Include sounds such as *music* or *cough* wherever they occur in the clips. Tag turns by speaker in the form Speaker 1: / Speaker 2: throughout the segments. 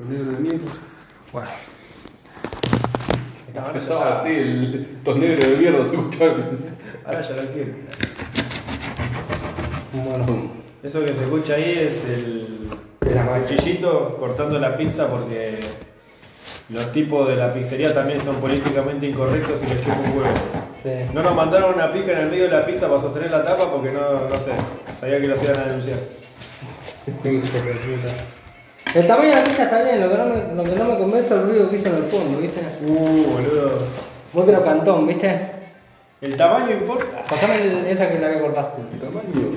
Speaker 1: Los negros de mierda.
Speaker 2: Bueno.
Speaker 1: Empezaba así, el, negros de mierda se escuchaban.
Speaker 3: Ahora ya lo quiero.
Speaker 2: Bueno.
Speaker 3: Eso que se escucha ahí es el, el cuchillito cortando la pizza porque los tipos de la pizzería también son políticamente incorrectos y les chupa un huevo.
Speaker 2: Sí.
Speaker 3: No nos mandaron una pica en el medio de la pizza para sostener la tapa porque no, no sé, sabía que los iban a denunciar.
Speaker 2: El tamaño de la pizza está bien, lo que no me, lo que no me convence es el ruido que hizo en el fondo, ¿viste?
Speaker 3: Uh, boludo.
Speaker 2: Muy crocantón, ¿viste?
Speaker 3: ¿El tamaño importa?
Speaker 2: Pasame el- esa que la voy a cortar.
Speaker 1: Tamaño.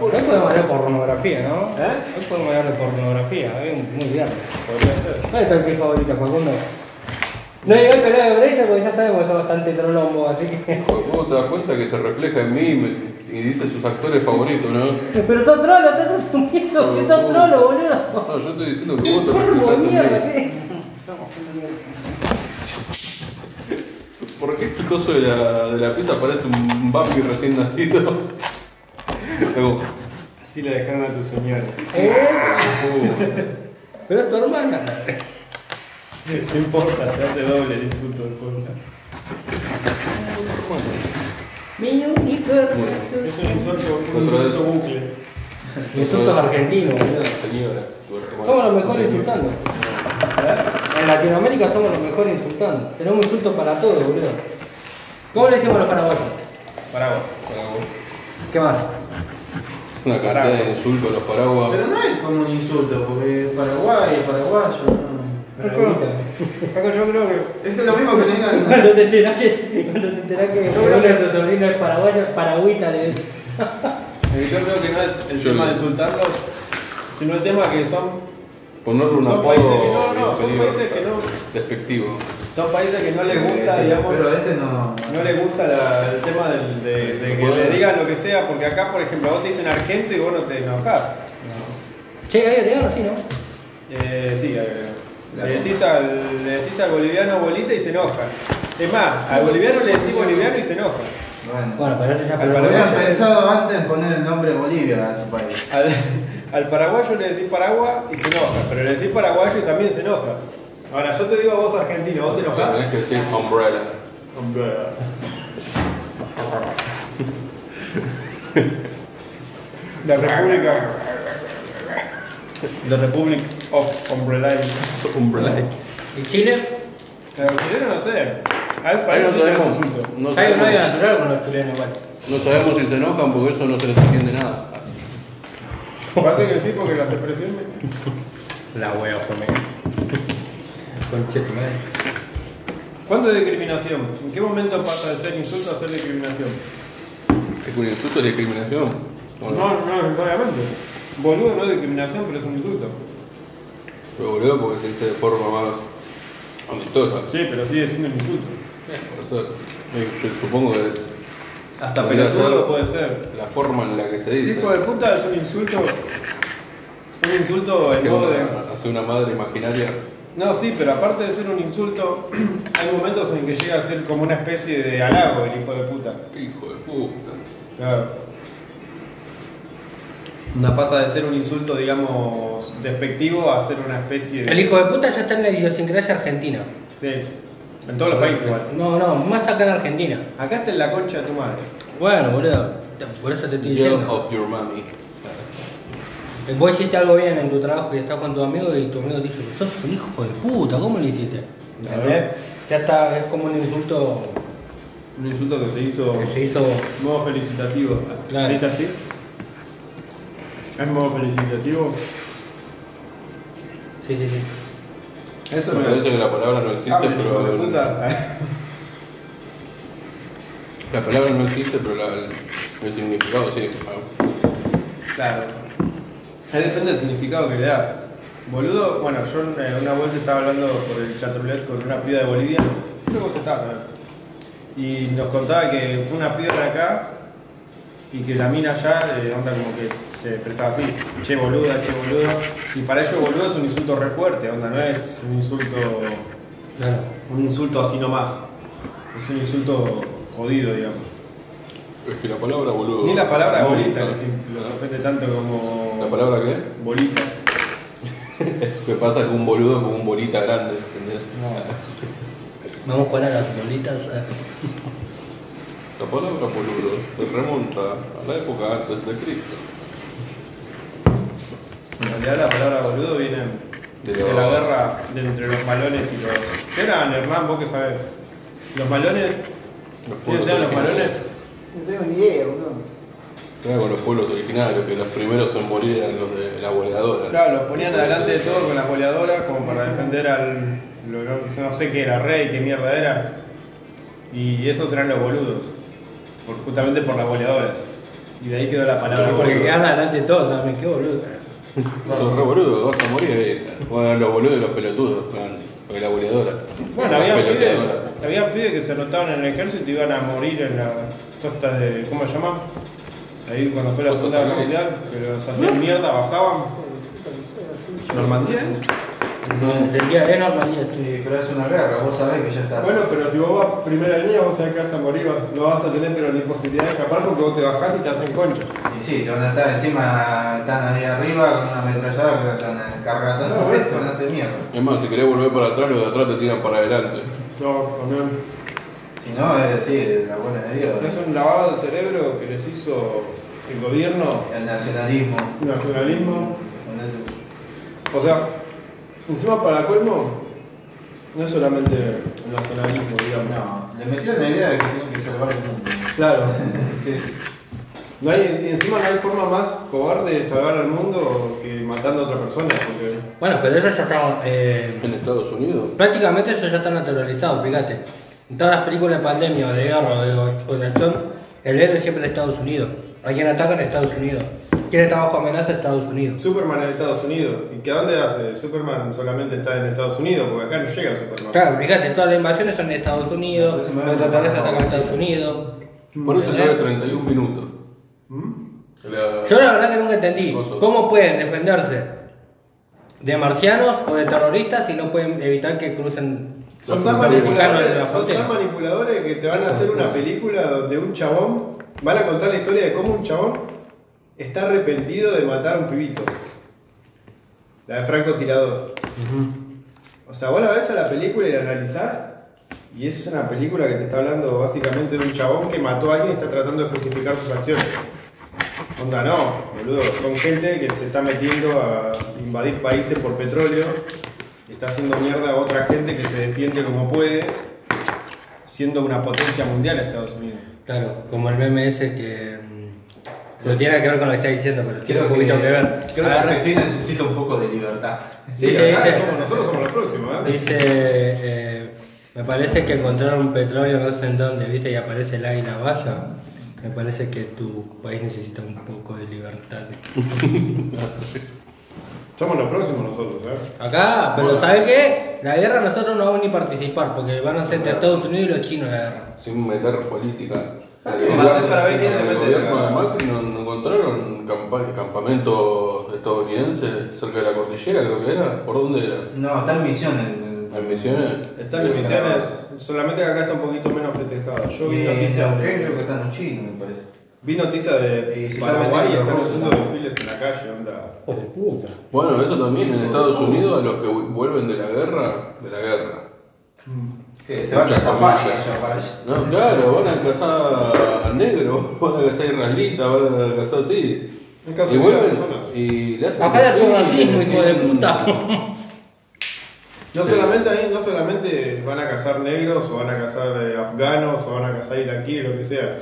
Speaker 2: Hoy podemos hablar de pornografía, ¿no?
Speaker 3: ¿Eh?
Speaker 2: Hoy podemos hablar de pornografía, es muy bien.
Speaker 3: Podría ser.
Speaker 2: ¿Cuál es tu actriz favorita, Facundo? No digo el pelado de Bracer porque ya sabemos que sos bastante trolombo, así que.
Speaker 1: Vos te das cuenta que se refleja en mí y me- y dice sus actores favoritos, ¿no?
Speaker 2: Pero sos trolo, estás asumiendo que sos trolo, boludo.
Speaker 1: No, yo estoy diciendo que vos te reflejas
Speaker 2: mierda,
Speaker 1: en mí. ¿Por qué este coso de la, de la pizza parece un Bambi recién nacido? *laughs*
Speaker 3: Así le dejaron a tu señora.
Speaker 2: ¿Eh? Pero es tu hermana. *laughs*
Speaker 3: No importa, se hace doble el insulto del pueblo.
Speaker 2: Mi único hermano.
Speaker 3: Es un insulto, un insulto bucle.
Speaker 2: Insultos argentinos, boludo.
Speaker 1: señora, tu hermana.
Speaker 2: Somos los mejores insultando. En Latinoamérica somos los mejores insultando. Tenemos insultos para todo, boludo. ¿Cómo le decimos a los paraguayos?
Speaker 3: Paraguas.
Speaker 1: Paraguas.
Speaker 2: ¿Qué más?
Speaker 1: Una cantidad de insultos a los paraguas.
Speaker 4: Pero no es como un insulto, porque Paraguay, paraguayo, no.
Speaker 2: Paraguita.
Speaker 3: Paco, yo creo que.
Speaker 4: Es que lo mismo que tengan. *laughs*
Speaker 2: Cuando te enterás que, cuando te enterás que uno de tus sobrinos es paraguayo, paragüita le decís.
Speaker 3: eh, Yo creo que no es el
Speaker 1: Yo
Speaker 3: tema
Speaker 1: no.
Speaker 3: de insultarlos, sino el tema que son,
Speaker 1: Ponerle un
Speaker 3: Son
Speaker 1: apodo
Speaker 3: países que no, no, son países que no.
Speaker 1: despectivo.
Speaker 3: son países que no les gusta,
Speaker 4: Sí,
Speaker 3: digamos.
Speaker 4: Pero este no.
Speaker 3: No les gusta la- el tema del- de, de que le digan lo que sea, porque acá, por ejemplo, a vos te dicen argento y vos no te enojás.
Speaker 2: Che, hay agregado, sí, ¿no?
Speaker 3: Eh, sí, eh, le decís, al, le decís al boliviano bolita y se enoja. Es más, al boliviano le decís boliviano y se enoja.
Speaker 4: Bueno.
Speaker 2: Bueno, pero ese ya
Speaker 3: Al paraguayo.
Speaker 4: Pensado antes en poner el nombre Bolivia a su país.
Speaker 3: Al, al paraguayo le decís paragua y se enoja, pero le decís paraguayo y también se enoja. Ahora, yo te digo a vos argentino, ¿vos te enojás?
Speaker 1: Tenés que decir umbrella. *laughs*
Speaker 3: La República. The Republic of Umbrella.
Speaker 1: Umbrella.
Speaker 2: ¿Y Chile?
Speaker 3: Claro, chileno no sé. A ver, para
Speaker 1: Ahí no sabemos, no
Speaker 2: Hay un odio
Speaker 1: sabemos,
Speaker 2: natural con los chilenos igual.
Speaker 1: no sabemos si se enojan porque eso no se les entiende nada.
Speaker 3: Parece que sí, porque las expresiones.
Speaker 2: La wea, fue madre.
Speaker 3: ¿Cuándo es discriminación? ¿En qué momento pasa de ser insulto a ser discriminación?
Speaker 1: ¿Es un insulto es discriminación? ¿O
Speaker 3: No, no necesariamente. Boludo no es discriminación, pero es un insulto.
Speaker 1: Pero boludo porque se dice de forma más amistosa.
Speaker 3: Sí, pero sigue siendo un insulto.
Speaker 1: Por eso, eh, yo supongo que
Speaker 3: Hasta
Speaker 1: Podría
Speaker 3: pelotudo
Speaker 1: ser.
Speaker 3: puede ser.
Speaker 1: la forma en la que se dice.
Speaker 3: Hijo de puta es un insulto. Un insulto en
Speaker 1: hacia
Speaker 3: modo de.
Speaker 1: una, hacia una madre imaginaria.
Speaker 3: No, sí, pero aparte de ser un insulto, *clears throat* hay momentos en que llega a ser como una especie de halago el hijo de puta.
Speaker 1: Qué hijo de puta.
Speaker 3: Claro. Una pasa de ser un insulto, digamos, despectivo a ser una especie de.
Speaker 2: El hijo de puta ya está en la idiosincrasia argentina.
Speaker 3: Sí. En todos los países igual.
Speaker 2: No, no, más acá en Argentina.
Speaker 3: Acá está en la concha de tu madre.
Speaker 2: Bueno, boludo, por eso te estoy
Speaker 1: Girl
Speaker 2: diciendo.
Speaker 1: of your mommy.
Speaker 2: Vos hiciste algo bien en tu trabajo que estás con tu amigo y tu amigo te dice, sos un hijo de puta, ¿cómo lo hiciste? ¿Entendés? Ya está, es como un insulto
Speaker 3: Un insulto que se hizo.
Speaker 2: que se hizo.
Speaker 3: Modo felicitativo.
Speaker 2: Claro.
Speaker 3: ¿Se dice así? ¿Es modo felicitativo?
Speaker 2: Sí, sí, sí.
Speaker 3: Eso
Speaker 1: Me parece que la palabra no existe,
Speaker 3: Ah,
Speaker 1: pero.
Speaker 3: de puta.
Speaker 1: La palabra no existe, pero la- el, el significado sí.
Speaker 3: Claro. Ahí depende del significado que le das. Boludo, bueno, yo eh, una vuelta estaba hablando por el chatrulet con una piba de Bolivia, creo que vos estabas también. Y nos contaba que fue una piba de acá y que la mina eh, onda como que se expresaba así, che boluda, che boludo. Y para ellos boludo es un insulto re fuerte, onda, no es un insulto,
Speaker 2: Claro.
Speaker 3: un insulto así nomás. Es un insulto jodido, digamos.
Speaker 1: Es que la palabra boludo.
Speaker 3: Ni la palabra
Speaker 1: no,
Speaker 3: bolita
Speaker 1: no.
Speaker 3: que los ofende tanto como.
Speaker 1: ¿La palabra qué?
Speaker 3: Bolita. *laughs*
Speaker 1: Me pasa con un boludo con un bolita grande, ¿entendés?
Speaker 2: Vamos a poner las bolitas.
Speaker 1: La palabra boludo se remonta a la época antes de Cristo.
Speaker 3: En realidad la palabra boludo viene
Speaker 1: De
Speaker 3: la guerra de entre los malones y los. ¿Qué eran, Hernán? ¿Vos qué sabés? Los malones. ¿Quiénes eran los malones?
Speaker 4: No tengo ni idea, boludo.
Speaker 1: Era con los pueblos originarios, que los primeros en morir eran los de la boleadora.
Speaker 3: Claro, los ponían adelante de todo con las boleadoras como para defender al. lo- no sé qué era, rey, qué mierda era. Y esos eran los boludos. Por- justamente por las boleadoras. Y de ahí quedó la palabra
Speaker 2: Porque
Speaker 3: boludo.
Speaker 2: quedan adelante todo también, qué boludo. *laughs*
Speaker 1: Sos re boludo, vas a morir ahí. Bueno, los boludos y los pelotudos, los de la boleadora.
Speaker 3: Bueno, había pibes, había pibes que se anotaban en el ejército y iban a morir en la costa de. ¿Cómo se llama? Ahí cuando fue la
Speaker 1: Costa
Speaker 3: Segunda. Mundial, que los hacían mierda, bajaban. ¿Normandía?
Speaker 2: Del día Normandía.
Speaker 4: Sí, pero es una guerra, vos sabés que ya está.
Speaker 3: Bueno, pero si vos vas primera línea, vos sabés que vas a morir, no vas a tener pero ni posibilidad de escapar porque vos te bajás y te hacen concha.
Speaker 4: Y sí, te van a estar encima, están ahí arriba con una ametralladora que a cargar todo
Speaker 3: No,
Speaker 4: esto, van a hacer mierda.
Speaker 1: Es más, si querés volver para atrás, los de atrás te tiran para adelante.
Speaker 3: No, también.
Speaker 4: Si no, es sí, la buena de Dios.
Speaker 3: Es un lavado de cerebro que les hizo el gobierno,
Speaker 4: El nacionalismo.
Speaker 3: el nacionalismo. O sea, encima para colmo, no es solamente el nacionalismo, digamos.
Speaker 4: No, le metieron la idea de que tienen que salvar el mundo.
Speaker 3: Claro. *laughs*
Speaker 4: Sí.
Speaker 3: No hay, y encima no hay forma más cobarde de salvar al mundo que matando a otra persona, porque
Speaker 2: Bueno, pero eso ya está. eh,
Speaker 1: En Estados Unidos.
Speaker 2: prácticamente eso ya está naturalizado, fíjate. En todas las películas de pandemia o de guerra o de, o de acción, el héroe siempre es Estados Unidos. A quien atacan es Estados Unidos. Quien está bajo amenaza es Estados Unidos.
Speaker 3: Superman es de Estados Unidos. ¿Y que a dónde hace? Superman solamente está en Estados Unidos, porque acá no llega Superman.
Speaker 2: Claro, fíjate, todas las invasiones son de Estados Unidos, los
Speaker 4: una
Speaker 2: atacan a Estados Unidos.
Speaker 1: Por eso lleva 31 minutos.
Speaker 3: ¿Mm?
Speaker 1: La-
Speaker 2: Yo la verdad que nunca entendí cómo pueden defenderse de marcianos o de terroristas si no pueden evitar que crucen
Speaker 3: Son
Speaker 1: Los
Speaker 3: tan,
Speaker 2: americanos en la
Speaker 3: manipuladores, son tan manipuladores que te van a hacer una película donde un chabón, van a contar la historia de cómo un chabón está arrepentido de matar a un pibito. La de Franco Tirador. O sea, vos la ves a la película y la analizás y es una película que te está hablando básicamente de un chabón que mató a alguien y está tratando de justificar sus acciones. Onda, no, boludo. Son gente que se está metiendo a invadir países por petróleo está haciendo mierda a otra gente que se defiende como puede, siendo una potencia mundial Estados Unidos.
Speaker 2: Claro, como el meme ese que mm, no tiene que ver con lo que está diciendo, pero tiene un poquito
Speaker 4: que,
Speaker 2: que, ver.
Speaker 4: creo que
Speaker 2: Agarra-
Speaker 4: Argentina necesita un poco de libertad.
Speaker 2: Sí, dice-
Speaker 3: somos- nosotros somos los próximos, ¿eh?
Speaker 2: Dice, eh, me parece que encontraron un petróleo no sé en dónde, viste, y aparece el águila vaya. Me parece que tu país necesita un poco de libertad. *laughs*
Speaker 3: Somos los próximos nosotros, ¿eh?
Speaker 2: Acá, pero ¿sabes qué? La guerra nosotros no vamos ni participar, porque van a ser entre Estados Unidos y los chinos la guerra.
Speaker 1: Sin meter política.
Speaker 3: Va a ser para ver quién se
Speaker 1: En el
Speaker 3: mete
Speaker 1: gobierno de Macri no, encontraron campa- campamentos estadounidenses cerca de la cordillera, creo que era. ¿Por dónde era?
Speaker 4: No, está en misión en
Speaker 1: ¿En Misiones?
Speaker 3: Están en misiones, solamente que acá está un poquito menos festejado. Yo vi noticias
Speaker 4: creo que
Speaker 3: de,
Speaker 4: están los chinos, me parece.
Speaker 3: Vi noticias de
Speaker 4: Y
Speaker 3: Paraguay y están haciendo desfiles en la calle, onda.
Speaker 2: Hijo de puta.
Speaker 1: Bueno, eso también en Estados Unidos, a los que vu- vuelven de la guerra, de la guerra.
Speaker 4: ¿Qué? Se van a zafar
Speaker 1: familias.
Speaker 4: allá para allá.
Speaker 1: No, claro, van a cazar al negro, *laughs* van a cazar israelita, van a cazar así. Y
Speaker 3: de
Speaker 1: vuelven y le hacen.
Speaker 2: Acá ya tu racismo, hijo de puta.
Speaker 3: No solamente ahí, no solamente van a cazar negros o van a cazar eh, afganos o van a cazar iraquíes, lo que sea.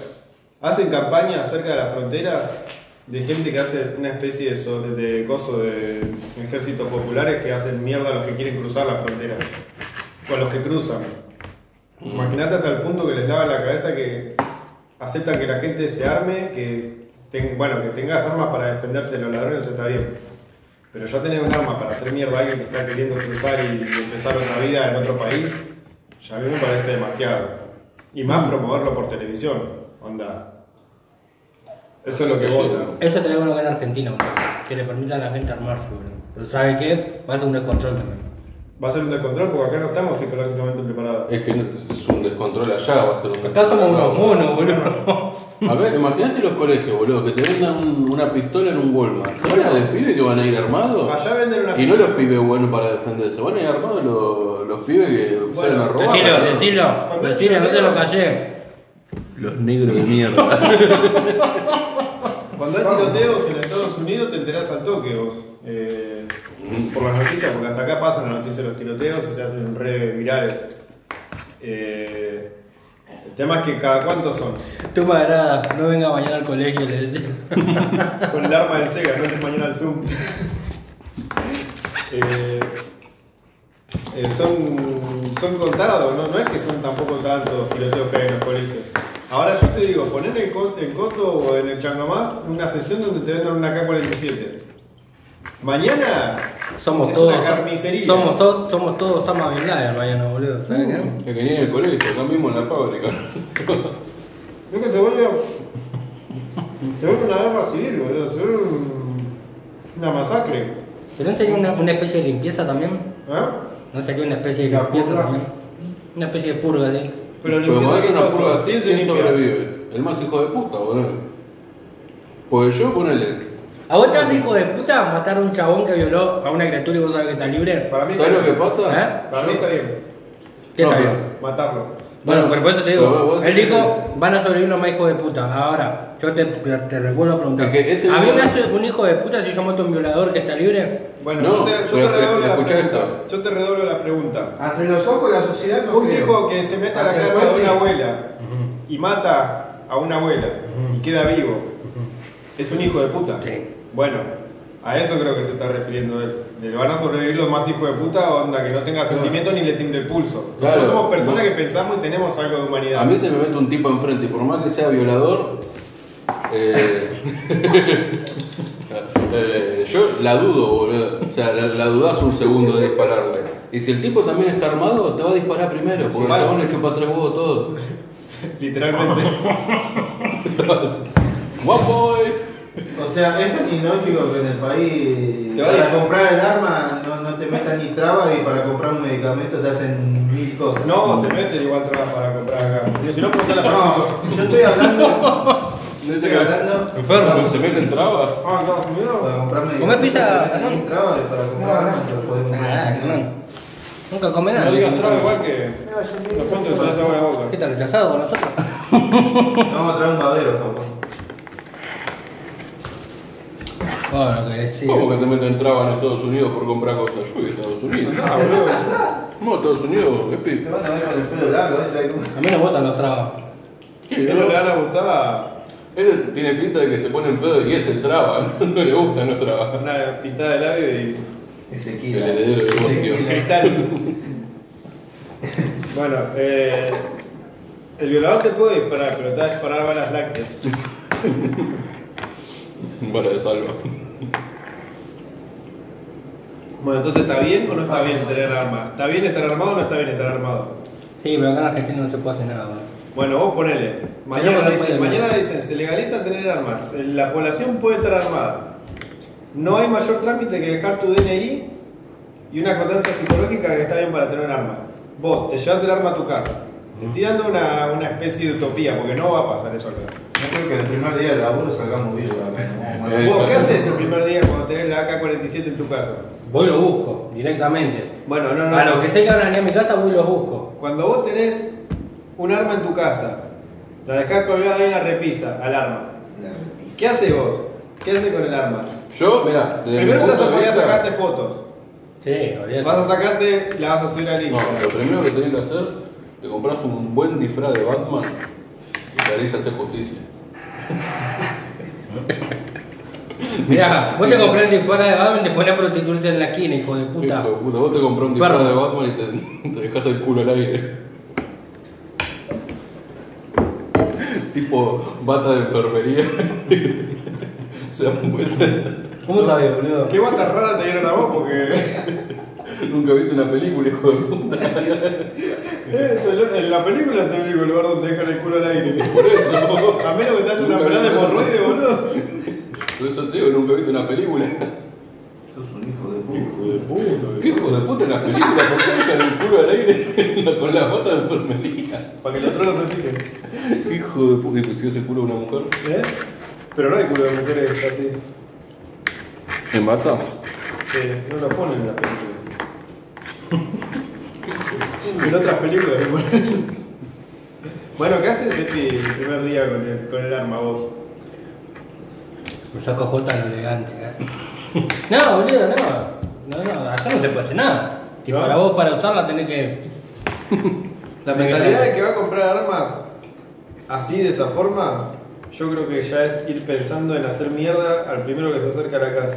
Speaker 3: Hacen campañas cerca de las fronteras de gente que hace una especie de, so- de coso de ejércitos populares que hacen mierda a los que quieren cruzar la frontera. O a los que cruzan. Imagínate hasta el punto que les lavan la cabeza que aceptan que la gente se arme, que, ten- bueno, que tengas armas para defenderte de los ladrones, está bien. Pero ya tener un arma para hacer mierda a alguien que está queriendo cruzar y, y empezar otra vida en otro país, ya a mí me parece demasiado. Y más promoverlo por televisión, onda. Eso es lo que
Speaker 1: Sí.
Speaker 3: vota.
Speaker 2: Eso te lo bueno acá en Argentina, boludo. Que le permitan a la gente armarse, boludo. Pero ¿sabe qué? Va a ser un descontrol también.
Speaker 3: Va a ser un descontrol porque acá no estamos psicológicamente preparados.
Speaker 1: Es que no- es un descontrol allá, va a ser un
Speaker 2: Acá somos
Speaker 1: descontrol
Speaker 2: unos monos, boludo.
Speaker 1: A ver, imagínate los colegios, boludo, que te vendan un- una pistola en un Walmart. ¿Se van a de pibes que van a ir armados?
Speaker 3: Allá venden una
Speaker 1: Y no los pibes buenos para defenderse, van a ir armados los, los pibes que salen a robar.
Speaker 2: Decilo, decilo, decilo, no te lo callé.
Speaker 1: Los negros de mierda. *laughs*
Speaker 3: Cuando hay tiroteos en Estados Unidos te enterás al toque vos. eh, por las noticias, porque hasta acá pasan las noticias de los tiroteos y se hacen re virales. Eh, el tema es que cada cuánto son.
Speaker 2: Tú me agrada, no venga mañana al colegio, le decía. *laughs*
Speaker 3: Con el arma del Sega, no es mañana al Zoom. *laughs* Eh, eh, son, son contados, ¿no? no es que son tampoco tantos tiroteos que hay en los colegios. Ahora yo te digo, poner en, Co- en Coto o en el Changomá una sesión donde te vendan una K-47. Mañana
Speaker 2: Somos
Speaker 3: es
Speaker 2: todos.
Speaker 3: una carnicería.
Speaker 2: Somos, to- somos todos Osama Bin Laden mañana, boludo. ¿Sabes qué?
Speaker 1: Es que ni en el colegio, acá mismo en la fábrica.
Speaker 3: Creo que se vuelve, se vuelve una guerra civil, boludo. Se vuelve un- una masacre.
Speaker 2: ¿Pero no sería una, una especie de limpieza también?
Speaker 3: ¿eh?
Speaker 2: ¿No sería una especie de
Speaker 4: purga.
Speaker 2: también? Una especie de purga, sí.
Speaker 3: Pero
Speaker 1: Pero cuando una prueba así,
Speaker 3: ¿quién
Speaker 1: sobrevive? El más hijo de puta, boludo. Pues yo, ponele.
Speaker 2: ¿A vos te vas, hijo de puta, matar a un chabón que violó a una criatura y vos sabés que está libre?
Speaker 3: Para mí
Speaker 1: ¿Sabes
Speaker 3: está
Speaker 1: lo que
Speaker 3: bien.
Speaker 1: pasa?
Speaker 2: ¿Eh?
Speaker 3: Para mí está bien.
Speaker 2: ¿Qué
Speaker 1: No,
Speaker 2: está bien?
Speaker 3: Matarlo.
Speaker 2: Bueno,
Speaker 1: Bueno,
Speaker 2: pero por eso te digo, él dijo, van a sobrevivir los más hijos de puta. Ahora, yo te, te recuerdo a preguntar,
Speaker 1: Es que ese
Speaker 2: ¿a mí me hace un hijo de puta si yo mato a un violador que está libre?
Speaker 3: Bueno,
Speaker 1: No,
Speaker 3: yo te, yo redoblo la pregunta.
Speaker 1: esto.
Speaker 3: Yo te redoblo la pregunta.
Speaker 4: Los ojos de la sociedad no
Speaker 3: Un
Speaker 4: creo.
Speaker 3: tipo que se mete a la casa de una abuela y mata a una abuela y queda vivo, ¿es un hijo de puta?
Speaker 2: Sí.
Speaker 3: Bueno, a eso creo que se está refiriendo él. ¿Le van a sobrevivir los más hijos de puta? Onda, que no tenga sentimiento ni le timbre el pulso.
Speaker 1: Claro,
Speaker 3: Nosotros somos personas
Speaker 1: no.
Speaker 3: que pensamos y tenemos algo de humanidad.
Speaker 1: A mí se me mete un tipo enfrente por más que sea violador, eh, *laughs* eh, yo la dudo, boludo. O sea, la, la dudás un segundo de dispararle. Y si el tipo también está armado, te va a disparar primero, porque
Speaker 3: vale.
Speaker 1: el chabón le chupa tres huevos todo. *laughs*
Speaker 3: Literalmente. *laughs*
Speaker 1: ¡Guapo! eh.
Speaker 4: O sea, es tan ilógico que en el país
Speaker 3: Te
Speaker 4: para comprar el arma no, no te metan ni trabas y para comprar un medicamento te hacen mil cosas.
Speaker 3: no, te meten igual trabas para comprar acá. Si no, la
Speaker 4: No, yo estoy hablando. *laughs* Yo estoy hablando.
Speaker 1: Enfermo, se meten trabas.
Speaker 3: Ah, no, cuidado.
Speaker 4: Para comprar
Speaker 2: ¿Comés
Speaker 4: medicamentos
Speaker 2: pizza,
Speaker 4: te meten
Speaker 2: Hernán?
Speaker 4: trabas para comprar armas te podés comprar.
Speaker 2: Nah, Hernán. Nunca come
Speaker 3: No
Speaker 2: nada.
Speaker 3: digas traba igual que. Los cuentos se les agua de la boca.
Speaker 2: ¿Qué tal, rechazado con nosotros?
Speaker 4: Vamos a traer un babero, papá.
Speaker 2: Bueno, que sí.
Speaker 1: ¿Cómo que te meten trabas en Estados Unidos por comprar cosas? Yo voy a Estados Unidos.
Speaker 3: Ah, boludo.
Speaker 1: No, Estados Unidos, ¿qué
Speaker 4: Te
Speaker 1: pi?
Speaker 4: van a ver con el pelo largo, ese.
Speaker 2: A mí no me gustan los trabas.
Speaker 3: Que no le van a gustar
Speaker 1: Este tiene pinta de que se pone en pedo y es el traba, no, *laughs* No le gustan los trabas.
Speaker 3: una pintada de labio y
Speaker 4: Ese
Speaker 1: El heredero de Bosquio.
Speaker 3: cristal. bueno, eh, el violador te puede disparar, pero te va a disparar balas lácteas. *laughs*
Speaker 1: Bala de salva.
Speaker 3: Bueno, entonces ¿está bien o no está bien tener armas? ¿Está bien estar armado o no está bien estar armado?
Speaker 2: Sí, pero acá en Argentina no se puede hacer nada.
Speaker 3: Bueno, vos ponele. Mañana,
Speaker 2: no se
Speaker 3: dicen, mañana dicen, se legaliza tener armas. La población puede estar armada. No hay mayor trámite que dejar tu DNI y una constancia psicológica que está bien para tener un arma. Vos te llevas el arma a tu casa. Te estoy dando una, una especie de utopía, porque no va a pasar eso acá.
Speaker 4: Yo creo que el primer día de laburo sacamos.
Speaker 1: Eh,
Speaker 3: ¿Vos qué haces el primer día cuando tenés la AK-47 en tu casa?
Speaker 2: Voy y lo busco, directamente.
Speaker 3: Bueno, no, no.
Speaker 2: A
Speaker 3: no.
Speaker 2: los que sé que van a venir a mi casa, voy y los busco.
Speaker 3: Cuando vos tenés un arma en tu casa, la dejás colgada ahí en la repisa, al arma. ¿Qué haces vos? ¿Qué haces con el arma?
Speaker 1: Yo, mira,
Speaker 3: Primero te vas a poner a sacarte fotos.
Speaker 2: Sí.
Speaker 3: Vas a sacarte, la vas a subir al
Speaker 1: No,
Speaker 3: Instagram.
Speaker 1: lo primero que tenés que hacer, te compras un buen disfraz de Batman y salís a hacer justicia. *laughs*
Speaker 2: Mirá, *laughs* vos te comprás el disparo de Batman y te pones a prostituirse en la esquina, hijo de puta.
Speaker 1: Hijo de puta, vos te compras un disfraz de Batman y te, te dejas el culo al aire. tipo bata de enfermería. *laughs* Se han vuelto.
Speaker 2: ¿Cómo sabes, boludo?
Speaker 3: ¿Qué bata rara te dieron a vos? Porque *laughs*
Speaker 1: Nunca viste una película, hijo de puta.
Speaker 3: es el- en la película es el único lugar donde dejan el culo al aire.
Speaker 1: Por eso.
Speaker 3: A menos que te haya una pelada de
Speaker 1: vi eso.
Speaker 3: hemorroide, boludo.
Speaker 1: Por eso te digo, nunca viste una película.
Speaker 4: Sos un hijo de puta.
Speaker 3: Hijo de puta.
Speaker 1: ¿Qué hijo de puta en las películas? ¿Por qué dejan el culo al aire *laughs* con las botas de enfermería?
Speaker 3: Para que los trolos se fijen.
Speaker 1: Hijo de puta, y pues si ese culo a una mujer.
Speaker 3: ¿Eh? Pero no hay culo de mujeres así.
Speaker 1: ¿En bata?
Speaker 3: Sí, no lo ponen en la película. *laughs* en otras películas ponen. *laughs* Bueno, ¿qué haces el primer día con el, con el arma vos?
Speaker 2: Me saco J lo elegante, ¿eh? *laughs* No, boludo, no. No, no, allá no se puede hacer nada. Y para vos, para usarla, tenés que.
Speaker 3: La mentalidad de que va a comprar armas así, de esa forma, yo creo que ya es ir pensando en hacer mierda al primero que se acerca a la casa.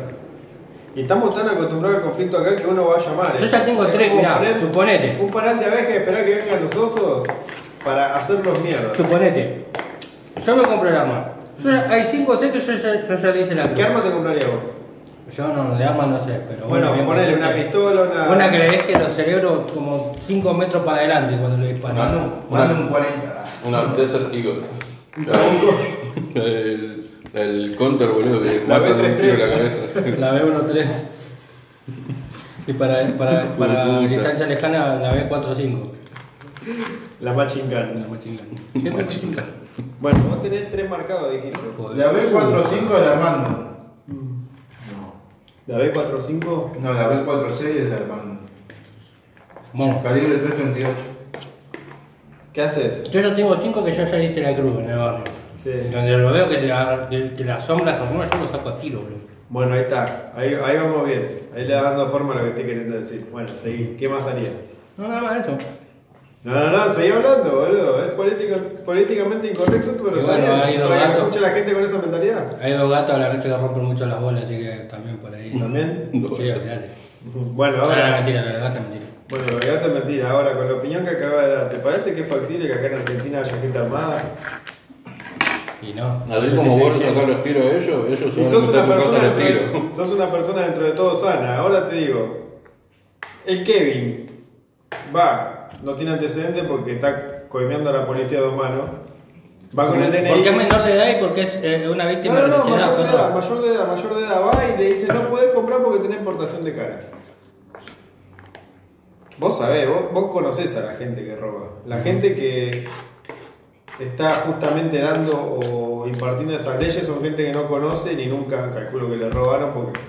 Speaker 3: Y estamos tan acostumbrados al conflicto acá que uno va a llamar. ¿eh?
Speaker 2: Yo ya tengo
Speaker 3: Es
Speaker 2: tres, mirá,
Speaker 3: poner
Speaker 2: suponete.
Speaker 3: Un panal de abejas y esperar que vengan los osos para hacerlos mierda.
Speaker 2: Suponete. Yo me compro el arma. Hay 5 o 6 que yo ya, yo ya le hice la
Speaker 3: ¿Qué arma te comprarías vos?
Speaker 2: Yo no, de arma no sé, pero
Speaker 3: Bueno,
Speaker 2: bien,
Speaker 3: ponele una pistola, una.
Speaker 2: Una que le deje los cerebros como 5 metros para adelante cuando le disparan.
Speaker 4: Manu, Manu un 40.
Speaker 1: Una Desert Eagle. El, el counter, boludo, que
Speaker 3: La
Speaker 1: mata de un tiro en la
Speaker 3: B33.
Speaker 1: cabeza.
Speaker 2: La B13. Y para, para, para distancia lejana la B45.
Speaker 3: La Machine Gun.
Speaker 2: La. Siempre machine gun.
Speaker 3: Bueno, vos tenés tres marcados, dijiste.
Speaker 2: Joder.
Speaker 4: La B45 es la Magnum.
Speaker 3: La B45.
Speaker 4: No, la B46 es la Magnum.
Speaker 2: Bueno,
Speaker 4: Calibre 338.
Speaker 3: ¿Qué haces?
Speaker 2: yo ya tengo 5 que yo ya le hice la cruz en el barrio.
Speaker 3: Sí.
Speaker 2: Donde lo veo que, la- que, que las sombras algunas yo lo saco a tiro, bro.
Speaker 3: Bueno, ahí está. Ahí, ahí vamos bien. Ahí le dando forma a lo que estoy queriendo decir. Bueno, seguí. ¿Qué más haría?
Speaker 2: No, nada más eso.
Speaker 3: No, no, no, seguí hablando, boludo. Es política- políticamente incorrecto, pero
Speaker 2: Y bueno, hay dos
Speaker 3: Para que
Speaker 2: gatos.
Speaker 3: escuche la gente con esa mentalidad.
Speaker 2: Hay dos gatos a la noche que rompen mucho las bolas, así que también por ahí.
Speaker 3: ¿También?
Speaker 2: Sí, olvidate.
Speaker 3: Bueno,
Speaker 2: Ah,
Speaker 3: ahora.
Speaker 2: mentira, la gata es mentira.
Speaker 3: Bueno, lo que gato es mentira. Ahora, con la opinión que acaba de dar, ¿te parece que es factible que acá en Argentina haya gente armada?
Speaker 2: Y no.
Speaker 1: Así como vos le sacás
Speaker 2: diciendo.
Speaker 1: los tiros a ellos, ellos se
Speaker 3: Y sos una, persona
Speaker 1: los
Speaker 3: dentro
Speaker 1: tiros.
Speaker 3: de, sos una persona dentro de todo sana. Ahora te digo, el Kevin va, no tiene antecedentes porque está coimeando a la policía de dos manos. Va con el DNI.
Speaker 2: Porque es menor de edad y porque es eh, una
Speaker 3: No,
Speaker 2: víctima
Speaker 3: no,
Speaker 2: de
Speaker 3: no,
Speaker 2: necesidad,
Speaker 3: mayor de edad, mayor de edad, mayor de edad va y le dice no podés comprar porque tenés importación de cara. Vos sabés, vos, vos conocés a la gente que roba. La gente que está justamente dando o impartiendo esas leyes son gente que no conoce ni nunca calculo que le robaron porque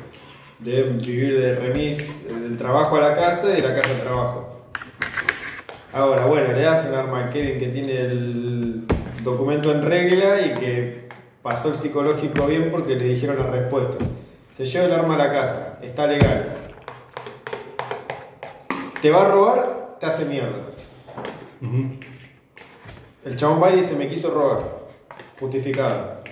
Speaker 3: deben vivir de remis eh, del trabajo a la casa y de la casa al trabajo. Ahora, bueno, le das un arma a Kevin que tiene el documento en regla y que pasó el psicológico bien porque le dijeron la respuesta. Se lleva el arma a la casa, está legal. Te va a robar, te hace mierda. El chabón va y dice, me quiso robar. Justificado.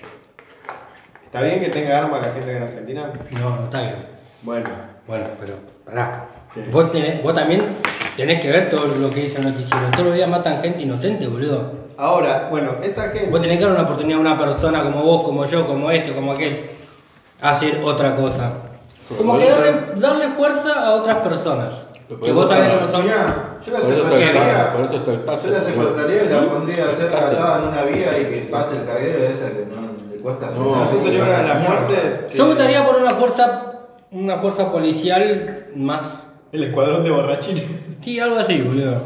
Speaker 3: ¿Está bien que tenga arma la gente en Argentina?
Speaker 2: No, no está bien.
Speaker 3: Bueno,
Speaker 2: Bueno, pero pará.
Speaker 3: ¿Qué?
Speaker 2: Vos, tenés, vos también tenés que ver todo lo que dice el noticiero. Todos los días matan gente inocente, boludo.
Speaker 3: ahora, bueno, esa gente...
Speaker 2: Vos tenés que dar una oportunidad a una persona como vos, como yo, como este, como aquel, a hacer otra cosa. Como que darle, darle fuerza a otras personas. Que vos sabés que no son.
Speaker 4: Mirá, yo la secuestraría.
Speaker 1: TAS, por eso está el TAS.
Speaker 4: Yo la secuestraría y la pondría cerca
Speaker 1: Taser.
Speaker 4: atada en una vía y que pase el carguero esa que no le cuesta
Speaker 1: No,
Speaker 4: frenar.
Speaker 3: Eso sería una de las muertes...
Speaker 2: Yo votaría por una fuerza, una fuerza policial más.
Speaker 3: El escuadrón de borrachines.
Speaker 2: Sí, algo así, boludo.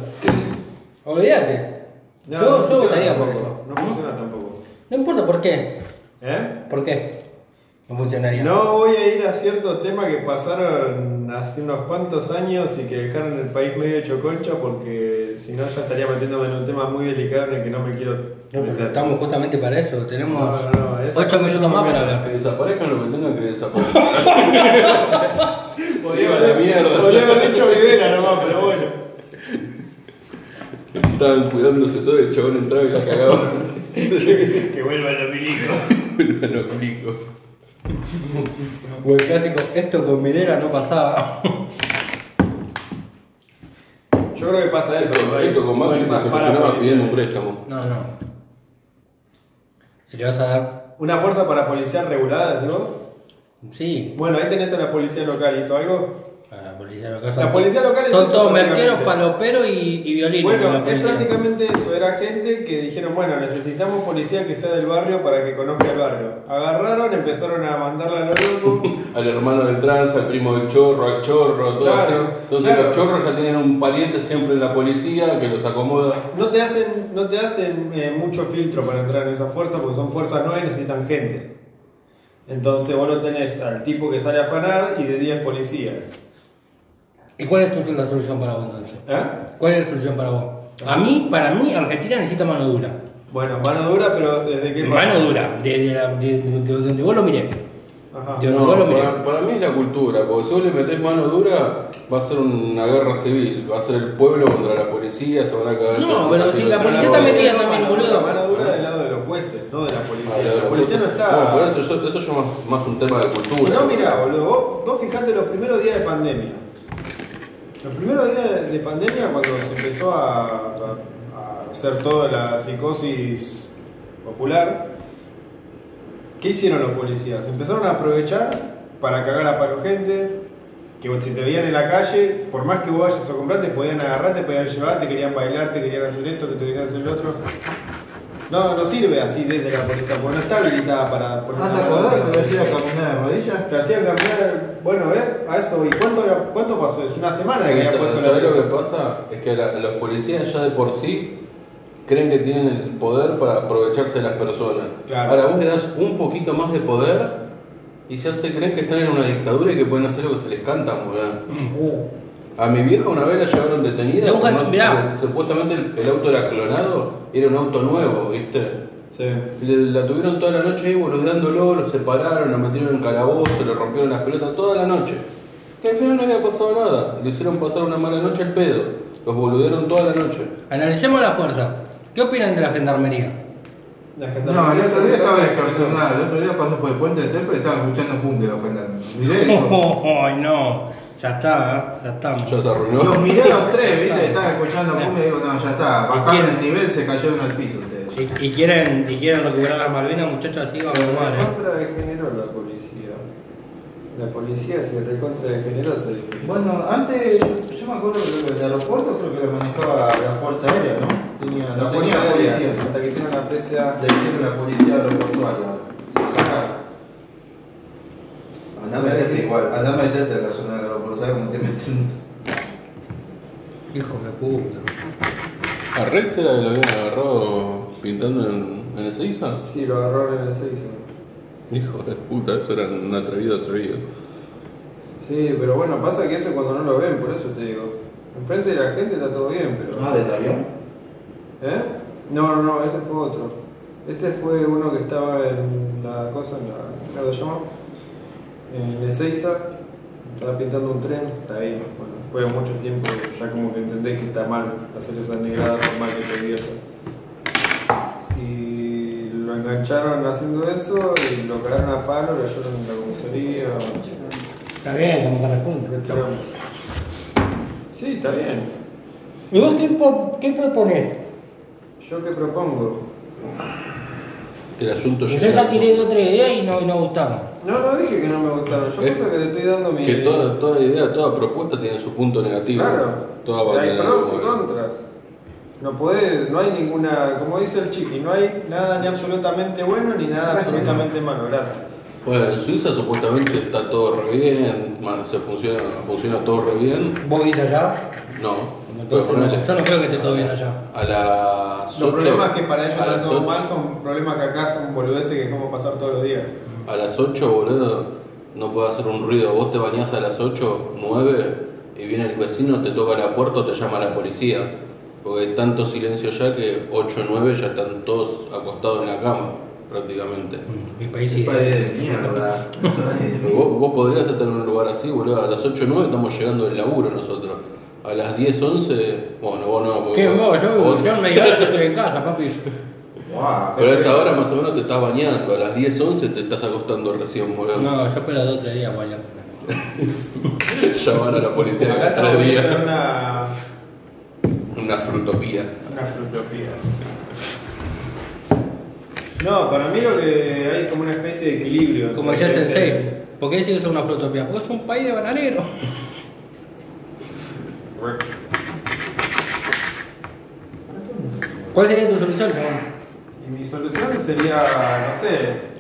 Speaker 2: Olvídate.
Speaker 3: No,
Speaker 2: yo
Speaker 3: no
Speaker 2: yo votaría por
Speaker 3: tampoco,
Speaker 2: eso.
Speaker 3: No funciona tampoco.
Speaker 2: No importa por qué.
Speaker 3: ¿Eh?
Speaker 2: ¿Por qué? No funcionaría.
Speaker 3: No voy a ir a ciertos temas que pasaron hace unos cuantos años y que dejaron el país medio hecho concha porque si no ya estaría metiéndome en un tema muy delicado en el que no me quiero
Speaker 2: No, pero
Speaker 3: meter.
Speaker 2: estamos justamente para eso. Tenemos
Speaker 3: No, no, no, esa
Speaker 2: 8
Speaker 3: cosa
Speaker 2: minutos más para hablar.
Speaker 1: Que desaparezcan lo que tengan que desaparecer. *laughs*
Speaker 3: Podría
Speaker 1: Sí,
Speaker 3: haber,
Speaker 1: la mierda.
Speaker 3: podría haber dicho Videla nomás, pero bueno.
Speaker 1: Estaban cuidándose todo y el chabón entraba y la cagaba. *laughs*
Speaker 3: que vuelva el milico.
Speaker 1: Lo explico.
Speaker 2: O el clásico, esto con minera no pasaba.
Speaker 3: Yo creo que pasa eso.
Speaker 1: Esto, esto con Macri se solucionaba pidiendo un préstamo.
Speaker 2: No, no. Si le vas a dar.
Speaker 3: ¿Una fuerza parapolicial regulada, decís vos?
Speaker 2: Sí.
Speaker 3: Bueno, ahí tenés a la policía local, ¿hizo algo?
Speaker 2: Ah, policía local.
Speaker 3: La policía local
Speaker 2: Son
Speaker 3: eso,
Speaker 2: todos
Speaker 3: prácticamente.
Speaker 2: merqueros, faloperos y, y violines.
Speaker 3: Bueno,
Speaker 2: la
Speaker 3: es prácticamente eso, era gente que dijeron, bueno, necesitamos policía que sea del barrio para que conozca el barrio. Agarraron, empezaron a mandarla a lo loco. *laughs*
Speaker 1: Al hermano del trans, al primo del chorro, al chorro, todo
Speaker 3: Claro,
Speaker 1: así. Entonces
Speaker 3: claro.
Speaker 1: los chorros ya tienen un pariente siempre en la policía que los acomoda.
Speaker 3: No te hacen, no te hacen eh, mucho filtro para entrar en esa fuerza porque son fuerzas nuevas y necesitan gente. Entonces vos lo tenés al tipo que sale a afanar y de 10 policías.
Speaker 2: ¿Y cuál es tu, la solución para vos entonces?
Speaker 3: ¿Eh?
Speaker 2: ¿Cuál es la solución para vos? A mí, para mí, Argentina necesita mano dura.
Speaker 3: Bueno, mano dura, pero desde qué
Speaker 2: Mano
Speaker 3: parte?
Speaker 2: dura, de, de, la- de- de- de donde vos lo miré.
Speaker 3: Ajá.
Speaker 2: Yo-
Speaker 1: No,
Speaker 2: vos lo miré.
Speaker 1: para, para mí es la cultura, porque si vos le metés mano dura, va a ser una guerra civil, va a ser el pueblo contra la policía, se van a cagar.
Speaker 2: No, pero si la policía está metida también, boludo.
Speaker 3: Mano dura del lado de no de la
Speaker 1: Ah,
Speaker 3: policía.
Speaker 1: la-
Speaker 3: La policía no está.
Speaker 1: No, por eso, yo- eso yo más, más un tema de
Speaker 3: Si
Speaker 1: cultura.
Speaker 3: no, mirá, boludo, vos, vos fijate los primeros días de pandemia. Los primeros días de- de pandemia, cuando se empezó a, a- a hacer toda la psicosis popular, ¿qué hicieron los policías? Empezaron a aprovechar para cagar a palo gente, que si te veían en la calle, por más que vos vayas a comprar, te podían agarrar, te podían llevar, te querían bailar, te querían hacer esto, que te querían hacer lo otro. No, no sirve así desde la policía, porque no está habilitada para poner
Speaker 4: ¿No
Speaker 3: una
Speaker 4: te acordás que
Speaker 3: la
Speaker 4: lo hacía
Speaker 3: policía.
Speaker 4: caminar de rodillas?
Speaker 3: Te hacían caminar, bueno, a ver, a eso, ¿y cuánto, cuánto pasó? Es una semana que había puesto
Speaker 1: ¿Sabes lo que
Speaker 3: la
Speaker 1: pasa? Es que la- los policías ya de por sí creen que tienen el poder para aprovecharse de las personas.
Speaker 3: Claro.
Speaker 1: Ahora vos le das un poquito más de poder y ya se creen que están en una dictadura y que pueden hacer lo que se les canta, boludo. A mi vieja una vez la llevaron detenida no-
Speaker 2: mirá.
Speaker 1: supuestamente el, el auto era clonado era un auto nuevo, ¿viste?
Speaker 3: Sí.
Speaker 1: Le- La tuvieron toda la noche ahí boludeándolo, lo separaron, lo metieron en calabozo, le rompieron las pelotas toda la noche. Que al final no había pasado nada, le hicieron pasar una mala noche al pedo, los boludearon toda la noche.
Speaker 2: Analicemos la fuerza. ¿Qué opinan de la gendarmería?
Speaker 3: La
Speaker 4: No,
Speaker 3: gendarmería
Speaker 4: el otro día
Speaker 3: se
Speaker 4: estaba
Speaker 3: trata de-
Speaker 4: distorsionado. El otro día pasó por el puente de Temple y estaban escuchando cumbia los gendarmes. Miré y
Speaker 2: Ay, no. Ya está, ¿eh? ya estamos.
Speaker 1: Ya se arruinó.
Speaker 4: Los miré a los tres, viste, estaban escuchando cumbia y digo, no, ya está. Bajaron el nivel, se cayeron al piso ustedes.
Speaker 2: Y, y quieren, y quieren recuperar las Malvinas, muchachos, así vamos mal, ¿eh?
Speaker 3: recontra degeneró la policía. La policía se recontra se degeneró.
Speaker 4: Bueno, antes, yo, me acuerdo que el aeropuerto creo que lo manejaba la Fuerza Aérea, ¿no? Tenía,
Speaker 3: la
Speaker 4: no
Speaker 3: fuerza
Speaker 4: tenía
Speaker 3: aérea,
Speaker 4: policía.
Speaker 3: hasta que hicieron la presa.
Speaker 4: Le hicieron la policía aeroportuaria. Se sacaron. Andá a meterte igual, andá a meterte en la zona del aeropuerto, ¿sabes cómo te meten?
Speaker 2: Hijo de puta.
Speaker 1: ¿A Rex era que lo habían agarrado pintando en, en Ezeiza?
Speaker 3: Sí, lo agarraron en el 6.
Speaker 1: Hijo de puta, eso era un atrevido atrevido.
Speaker 3: Sí, pero bueno, pasa que eso es cuando no lo ven, por eso te digo. Enfrente de la gente está todo bien, pero.
Speaker 4: Ah, del avión.
Speaker 3: ¿Eh? No, no, no, ese fue otro. Este fue uno que estaba en la cosa, en la. ¿Cómo se llama? En Ezeiza. Estaba pintando un tren, está ahí. Bueno, fue mucho tiempo, ya como que entendés que está mal hacer esa negrada por mal que te divierta. Y engancharon haciendo eso y lo cagaron a palo, lo llevaron en la comisaría.
Speaker 2: Está bien, como corresponde.
Speaker 3: retiramos. Sí, está bien.
Speaker 2: ¿Y vos qué, po- qué proponés?
Speaker 3: ¿Yo qué propongo?
Speaker 1: El asunto
Speaker 2: Yo ya tiré de otra idea y no, y no gustaron.
Speaker 3: No, no dije que no me gustaron, yo
Speaker 1: Es
Speaker 3: pienso que te estoy dando mi.
Speaker 1: Que toda, toda idea, toda propuesta tiene su punto negativo.
Speaker 3: Claro,
Speaker 1: Toda va a
Speaker 3: hay
Speaker 1: tener
Speaker 3: pros y contras. No podés, no hay ninguna, como dice el chiqui, no hay nada ni absolutamente bueno ni nada
Speaker 4: Gracias.
Speaker 3: absolutamente malo, gracias.
Speaker 1: Bueno, en Suiza supuestamente está todo re bien, se funciona, funciona todo re bien.
Speaker 2: ¿Vos vivís allá?
Speaker 1: No,
Speaker 2: Entonces, no, yo no creo que esté todo bien allá.
Speaker 1: a las
Speaker 3: Los
Speaker 1: 8,
Speaker 3: problemas que para ellos están
Speaker 1: las
Speaker 3: todo mal son problemas que acá son boludeces que dejamos pasar todos los días.
Speaker 1: A las 8, boludo, no puede hacer un ruido. Vos te bañás a las 8, 9 y viene el vecino, te toca la puerta o te llama la policía. Porque hay tanto silencio ya que 8, 9 ya están todos acostados en la cama, prácticamente.
Speaker 2: Mi país
Speaker 4: país de mierda.
Speaker 1: Vos, vos podrías estar en un lugar así, boludo. A las 8, 9 estamos llegando del laburo nosotros. A las 10, 11, bueno, vos no, porque
Speaker 2: ¿Qué
Speaker 1: vos-?
Speaker 2: Yo,
Speaker 1: vos-
Speaker 2: yo me estoy en casa, papi.
Speaker 4: Qué
Speaker 1: Pero a esa hora más o menos te estás bañando, a las 10, 11 te estás acostando recién, boludo.
Speaker 2: No, yo espero dos o tres días, vaya. *laughs*
Speaker 1: Llaman a la policía
Speaker 3: Acá
Speaker 1: cada tres días.
Speaker 3: una,
Speaker 1: Una frutopía.
Speaker 3: una frutopía. No, para mí lo que hay como una especie de equilibrio.
Speaker 2: Como
Speaker 3: ese-
Speaker 2: sensei, ¿por qué dice que es una protopía? Porque es un país de bananero.
Speaker 3: Correcto.
Speaker 2: ¿Cuál sería tu solución, chabón?
Speaker 3: Y mi solución sería, no sé,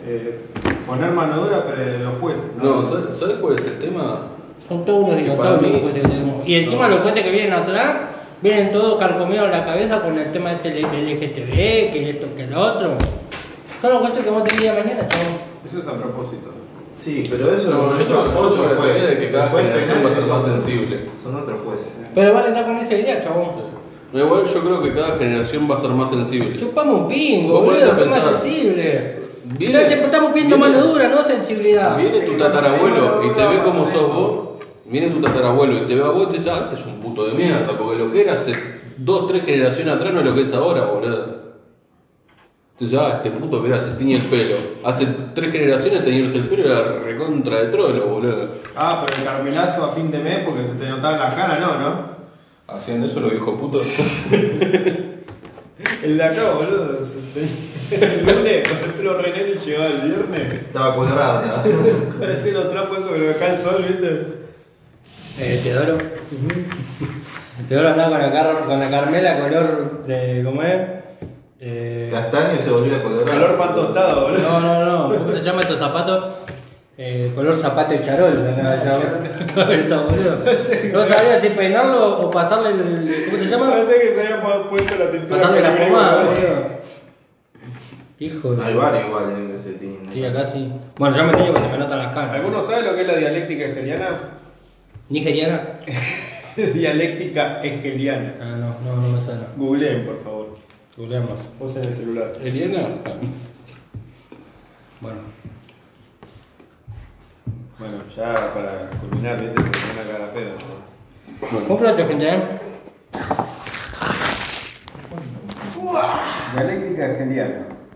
Speaker 3: eh, poner mano dura pero de los jueces.
Speaker 1: No, ¿sabes ¿sabes cuál es el tema?
Speaker 2: Son todos unos idiotas
Speaker 1: para
Speaker 2: los
Speaker 1: mí-
Speaker 2: jueces que tenemos. Y encima
Speaker 1: No.
Speaker 2: los jueces que vienen atrás, vienen todos carcomidos en la cabeza con el tema este del LGTB, que esto, que lo otro. Son los jueces que vamos a tener día de mañana, chabón.
Speaker 3: Eso es a propósito.
Speaker 4: Sí, pero eso
Speaker 1: No, yo tengo-
Speaker 4: otros
Speaker 1: la teoría de que cada generación va a ser más sensible.
Speaker 4: Son otros jueces.
Speaker 2: Pero van a estar con esa idea, chabón.
Speaker 1: No, igual yo creo que cada generación va a ser más sensible.
Speaker 2: Chupamos un pingo,
Speaker 1: Vos
Speaker 2: boludo,
Speaker 1: a
Speaker 2: es más sensible.
Speaker 1: Viene-
Speaker 2: estamos pidiendo mano dura, no sensibilidad.
Speaker 1: Viene tu tatarabuelo y te ve como sos
Speaker 4: eso.
Speaker 1: vos. Viene tu tatarabuelo y te ve a vos y te dice, ah, este es un puto de mierda, porque lo que era hace dos, tres generaciones atrás no es lo que es ahora, boludo. Entonces, ah, este puto, mira, se tiñe el pelo. Hace tres generaciones teñirse el pelo era recontra de trolo, boludo.
Speaker 3: Ah, pero el carmelazo a fin de mes porque se te notaba en la cara, no, ¿no?
Speaker 1: Hacían eso los viejos putos. *laughs*
Speaker 3: El de acá, boludo, se te- *laughs* el lunes con el pelo re negro y llegaba el viernes.
Speaker 4: Estaba colorado, estaba. *laughs*
Speaker 3: Parecía los trapos esos que lo acá el sol, ¿viste?
Speaker 2: Eh, Teodoro. Teodoro andaba con la, car- con la Carmela color de. ¿Cómo es? Eh,
Speaker 4: Castaño y se volvió a colorar.
Speaker 3: Color pan tostado, boludo.
Speaker 2: no, no, no. ¿Cómo se llama estos zapatos? Eh, color zapato de charol. andaba *laughs* el chabón. Boludo. No sabía si peinarlo o pasarle el. ¿Cómo se llama?
Speaker 3: Parece que se había pu- puesto la tintura.
Speaker 2: Pasarle la pomada, boludo. Hijo de.
Speaker 4: Hay varios igual en que se tienen.
Speaker 2: Sí, acá sí. Bueno, yo me tengo que se me notan las caras.
Speaker 3: ¿Alguno sabe lo que es la dialéctica hegeliana?
Speaker 2: ¿Nigeriana? *laughs*
Speaker 3: dialéctica hegeliana.
Speaker 2: Ah, no, no, no me suena.
Speaker 3: Googleen, por favor.
Speaker 2: Googleamos.
Speaker 3: Vos en el celular.
Speaker 1: ¿Eliana? *laughs*
Speaker 2: Bueno.
Speaker 3: Bueno, ya para culminar, ¿viste? Se van a pedo. ¿no?
Speaker 2: Cómprate, gente, ¿eh?
Speaker 3: Dialéctica hegeliana.